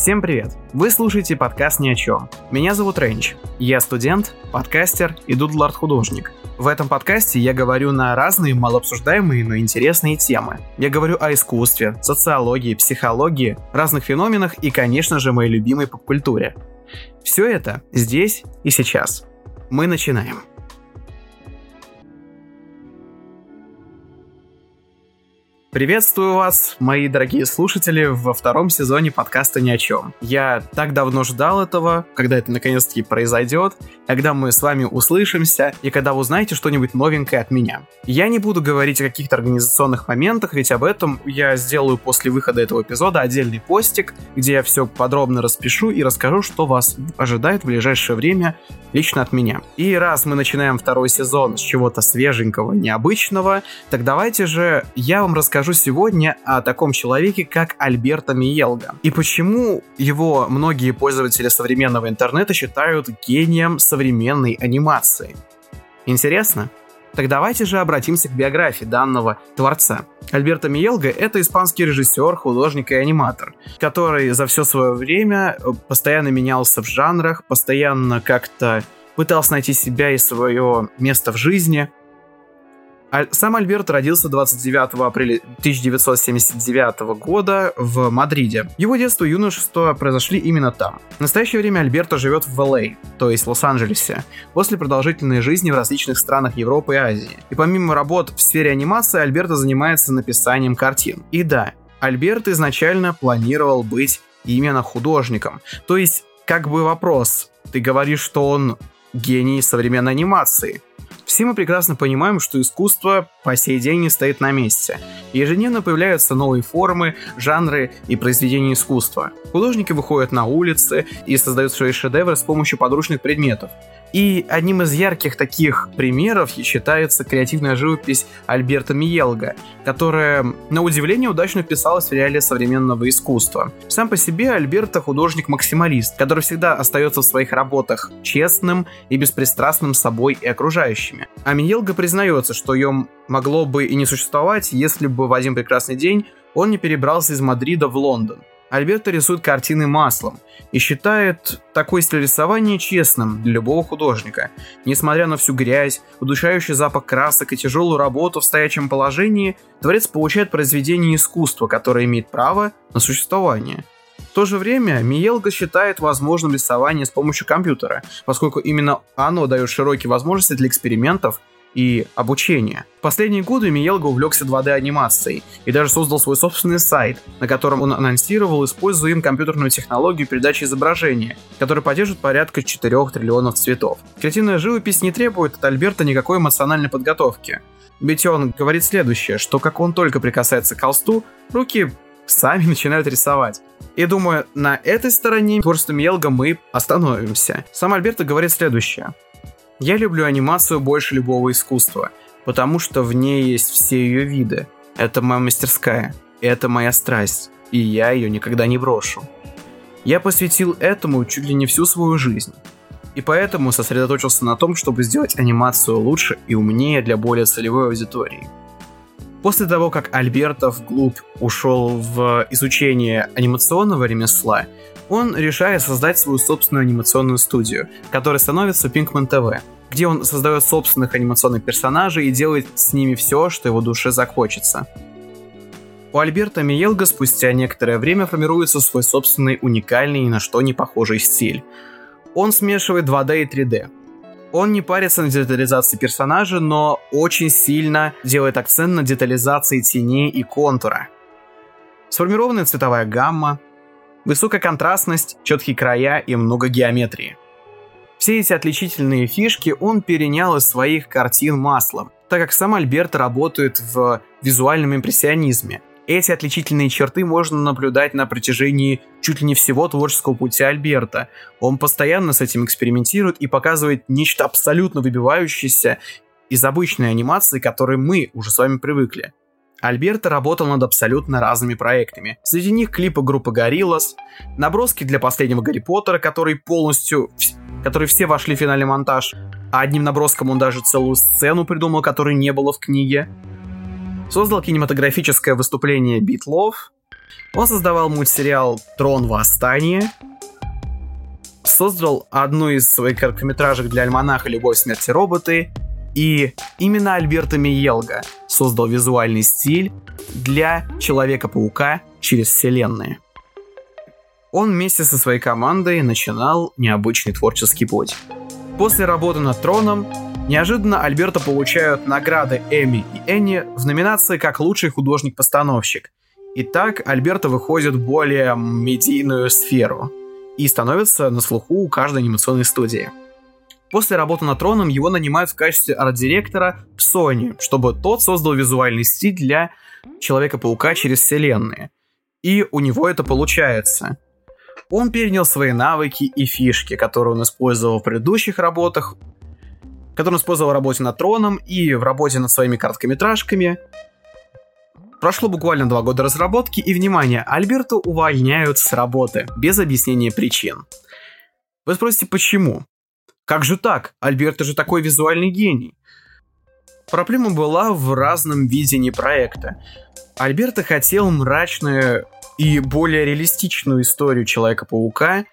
Всем привет! Вы слушаете подкаст «Ни о чем». Меня зовут Рейндж. Я студент, подкастер и дудлард-художник. В этом подкасте я говорю на разные малообсуждаемые, но интересные темы. Я говорю о искусстве, социологии, психологии, разных феноменах и, конечно же, моей любимой поп-культуре. Все это здесь и сейчас. Мы начинаем. Приветствую вас, мои дорогие слушатели, во втором сезоне подкаста «Ни о чем». Я так давно ждал этого, когда это наконец-таки произойдет, когда мы с вами услышимся и когда вы узнаете что-нибудь новенькое от меня. Я не буду говорить о каких-то организационных моментах, ведь об этом я сделаю после выхода этого эпизода отдельный постик, где я все подробно распишу и расскажу, что вас ожидает в ближайшее время лично от меня. И раз мы начинаем второй сезон с чего-то свеженького, необычного, так давайте же я вам расскажу расскажу сегодня о таком человеке, как Альберто Миелга. И почему его многие пользователи современного интернета считают гением современной анимации. Интересно? Так давайте же обратимся к биографии данного творца. Альберто Миелга — это испанский режиссер, художник и аниматор, который за все свое время э, постоянно менялся в жанрах, постоянно как-то пытался найти себя и свое место в жизни. Сам Альберт родился 29 апреля 1979 года в Мадриде. Его детство и юношество произошли именно там. В настоящее время Альберто живет в ЛА, то есть Лос-Анджелесе, после продолжительной жизни в различных странах Европы и Азии. И помимо работ в сфере анимации, Альберто занимается написанием картин. И да, Альберт изначально планировал быть именно художником. То есть, как бы вопрос, ты говоришь, что он гений современной анимации – все мы прекрасно понимаем, что искусство по сей день не стоит на месте. Ежедневно появляются новые формы, жанры и произведения искусства. Художники выходят на улицы и создают свои шедевры с помощью подручных предметов. И одним из ярких таких примеров считается креативная живопись Альберта Миелга, которая, на удивление, удачно вписалась в реалии современного искусства. Сам по себе Альберто художник-максималист, который всегда остается в своих работах честным и беспристрастным собой и окружающими. А Миелга признается, что ее могло бы и не существовать, если бы в один прекрасный день он не перебрался из Мадрида в Лондон. Альберто рисует картины маслом и считает такой стиль рисования честным для любого художника. Несмотря на всю грязь, удушающий запах красок и тяжелую работу в стоячем положении, творец получает произведение искусства, которое имеет право на существование. В то же время Миелга считает возможным рисование с помощью компьютера, поскольку именно оно дает широкие возможности для экспериментов и обучения. В последние годы Миелга увлекся 2D-анимацией и даже создал свой собственный сайт, на котором он анонсировал, используя им компьютерную технологию передачи изображения, которая поддерживает порядка 4 триллионов цветов. Креативная живопись не требует от Альберта никакой эмоциональной подготовки. Ведь он говорит следующее, что как он только прикасается к холсту, руки сами начинают рисовать. И думаю, на этой стороне творчества Миелга мы остановимся. Сам Альберто говорит следующее. Я люблю анимацию больше любого искусства, потому что в ней есть все ее виды. Это моя мастерская, это моя страсть, и я ее никогда не брошу. Я посвятил этому чуть ли не всю свою жизнь. И поэтому сосредоточился на том, чтобы сделать анимацию лучше и умнее для более целевой аудитории. После того, как Альберто вглубь ушел в изучение анимационного ремесла, он решает создать свою собственную анимационную студию, которая становится Pinkman TV, где он создает собственных анимационных персонажей и делает с ними все, что его душе захочется. У Альберта Миелга спустя некоторое время формируется свой собственный уникальный и на что не похожий стиль. Он смешивает 2D и 3D. Он не парится на детализации персонажа, но очень сильно делает акцент на детализации теней и контура. Сформированная цветовая гамма, Высокая контрастность, четкие края и много геометрии. Все эти отличительные фишки он перенял из своих картин маслом, так как сам Альберт работает в визуальном импрессионизме. Эти отличительные черты можно наблюдать на протяжении чуть ли не всего творческого пути Альберта. Он постоянно с этим экспериментирует и показывает нечто абсолютно выбивающееся из обычной анимации, к которой мы уже с вами привыкли. Альберто работал над абсолютно разными проектами. Среди них клипы группы Gorillaz, наброски для последнего Гарри Поттера, который полностью, которые все вошли в финальный монтаж, а одним наброском он даже целую сцену придумал, которой не было в книге. Создал кинематографическое выступление Love, Он создавал мультсериал «Трон Восстание», создал одну из своих короткометражек для альманаха «Любовь, смерть и роботы», и именно Альберто Миелга создал визуальный стиль для Человека-паука через вселенные. Он вместе со своей командой начинал необычный творческий путь. После работы над Троном неожиданно Альберто получают награды Эми и Энни в номинации как лучший художник-постановщик. И так Альберто выходит в более медийную сферу и становится на слуху у каждой анимационной студии. После работы над Троном его нанимают в качестве арт-директора в Sony, чтобы тот создал визуальный стиль для Человека-паука через вселенные. И у него это получается. Он перенял свои навыки и фишки, которые он использовал в предыдущих работах, которые он использовал в работе над Троном и в работе над своими короткометражками. Прошло буквально два года разработки, и, внимание, Альберту увольняют с работы, без объяснения причин. Вы спросите, почему? Как же так? Альберто же такой визуальный гений. Проблема была в разном видении проекта. Альберто хотел мрачную и более реалистичную историю Человека-паука,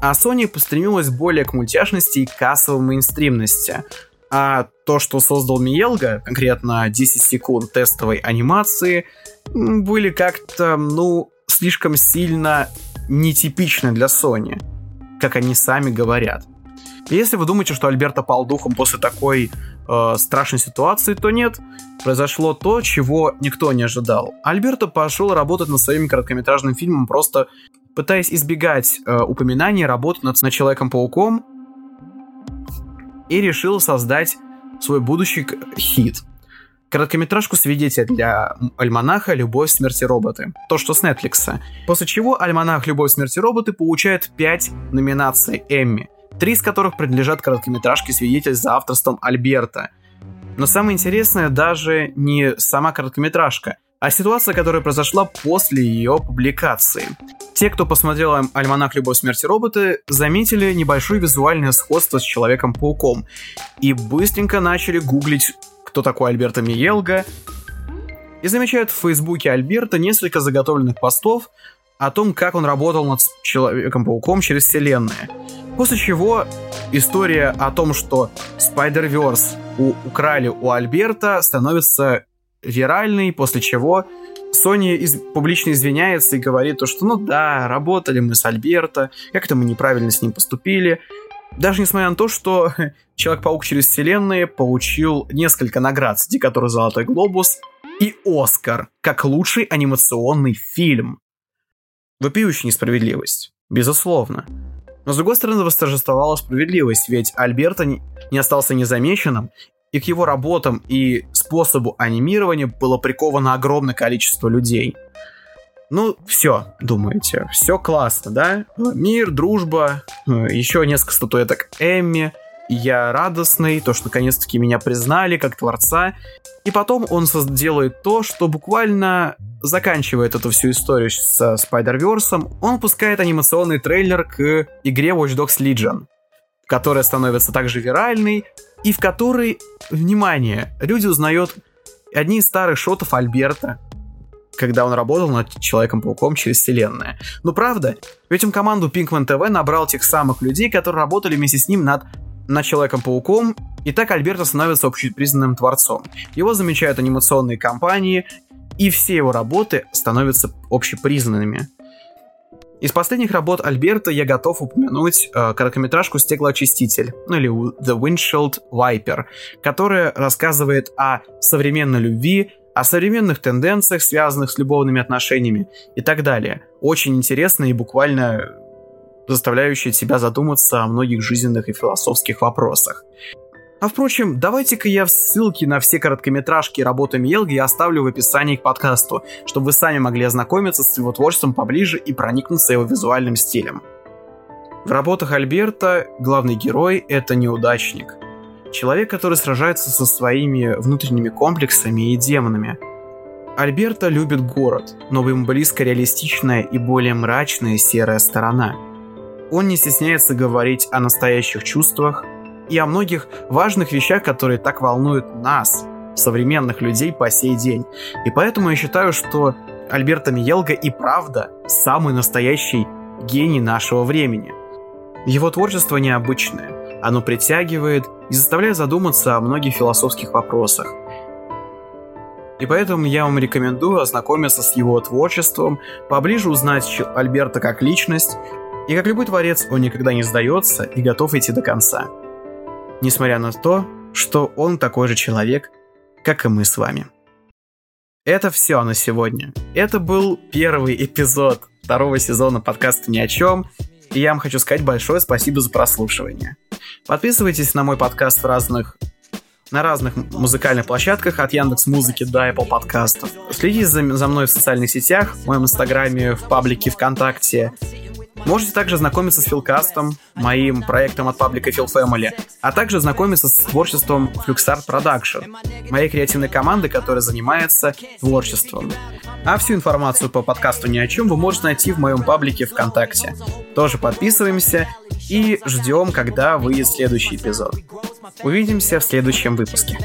а Sony постремилась более к мультяшности и кассовой мейнстримности. А то, что создал Миелга, конкретно 10 секунд тестовой анимации, были как-то, ну, слишком сильно нетипичны для Sony, как они сами говорят. Если вы думаете, что Альберто пал духом после такой э, страшной ситуации, то нет. Произошло то, чего никто не ожидал. Альберто пошел работать над своим короткометражным фильмом, просто пытаясь избегать э, упоминаний работы над, над Человеком-пауком, и решил создать свой будущий хит. Короткометражку «Свидетель» для альманаха «Любовь, смерти роботы». То, что с Netflix. После чего альманах «Любовь, смерти роботы» получает 5 номинаций Эмми три из которых принадлежат короткометражке «Свидетель» за авторством Альберта. Но самое интересное даже не сама короткометражка, а ситуация, которая произошла после ее публикации. Те, кто посмотрел «Альманах. Любовь, смерти роботы», заметили небольшое визуальное сходство с Человеком-пауком и быстренько начали гуглить, кто такой Альберто Миелга, и замечают в фейсбуке Альберта несколько заготовленных постов о том, как он работал над Человеком-пауком через вселенные – После чего история о том, что Spider-Verse у, украли у Альберта, становится виральной, после чего Sony из, публично извиняется и говорит то, что ну да, работали мы с Альберто, как-то мы неправильно с ним поступили. Даже несмотря на то, что Человек-паук через вселенные получил несколько наград, среди которых Золотой Глобус и Оскар, как лучший анимационный фильм. Вопиющая несправедливость, безусловно. Но с другой стороны восторжествовала справедливость, ведь Альберто не, остался незамеченным, и к его работам и способу анимирования было приковано огромное количество людей. Ну, все, думаете, все классно, да? Мир, дружба, еще несколько статуэток Эмми – я радостный, то, что наконец-таки меня признали как творца. И потом он делает то, что буквально заканчивает эту всю историю с Spider-Verse. Он выпускает анимационный трейлер к игре Watch Dogs Legion, которая становится также виральной, и в которой, внимание, люди узнают одни из старых шотов Альберта, когда он работал над Человеком-пауком через вселенная. Ну правда, ведь он команду Pinkman TV набрал тех самых людей, которые работали вместе с ним над над Человеком-пауком, и так Альберто становится общепризнанным творцом. Его замечают анимационные компании, и все его работы становятся общепризнанными. Из последних работ Альберта я готов упомянуть э, короткометражку «Стеклоочиститель», ну или «The Windshield Wiper», которая рассказывает о современной любви, о современных тенденциях, связанных с любовными отношениями и так далее. Очень интересно и буквально заставляющие тебя задуматься о многих жизненных и философских вопросах. А впрочем, давайте-ка я ссылки на все короткометражки работы Миелги оставлю в описании к подкасту, чтобы вы сами могли ознакомиться с его творчеством поближе и проникнуться его визуальным стилем. В работах Альберта главный герой — это неудачник. Человек, который сражается со своими внутренними комплексами и демонами. Альберта любит город, но ему близко реалистичная и более мрачная серая сторона — он не стесняется говорить о настоящих чувствах и о многих важных вещах, которые так волнуют нас, современных людей по сей день. И поэтому я считаю, что Альберто Миелга и правда самый настоящий гений нашего времени. Его творчество необычное, оно притягивает и заставляет задуматься о многих философских вопросах. И поэтому я вам рекомендую ознакомиться с его творчеством, поближе узнать Альберта как личность, и как любой творец он никогда не сдается и готов идти до конца. Несмотря на то, что он такой же человек, как и мы с вами. Это все на сегодня. Это был первый эпизод второго сезона подкаста «Ни о чем», и я вам хочу сказать большое спасибо за прослушивание. Подписывайтесь на мой подкаст в разных на разных музыкальных площадках от Яндекс Музыки до Apple подкастов. Следите за, за мной в социальных сетях, в моем инстаграме, в паблике ВКонтакте. Можете также знакомиться с Филкастом, моим проектом от паблика Phil Family, а также знакомиться с творчеством Fluxart Production, моей креативной команды, которая занимается творчеством. А всю информацию по подкасту ни о чем вы можете найти в моем паблике ВКонтакте. Тоже подписываемся и ждем, когда выйдет следующий эпизод. Увидимся в следующем выпуске.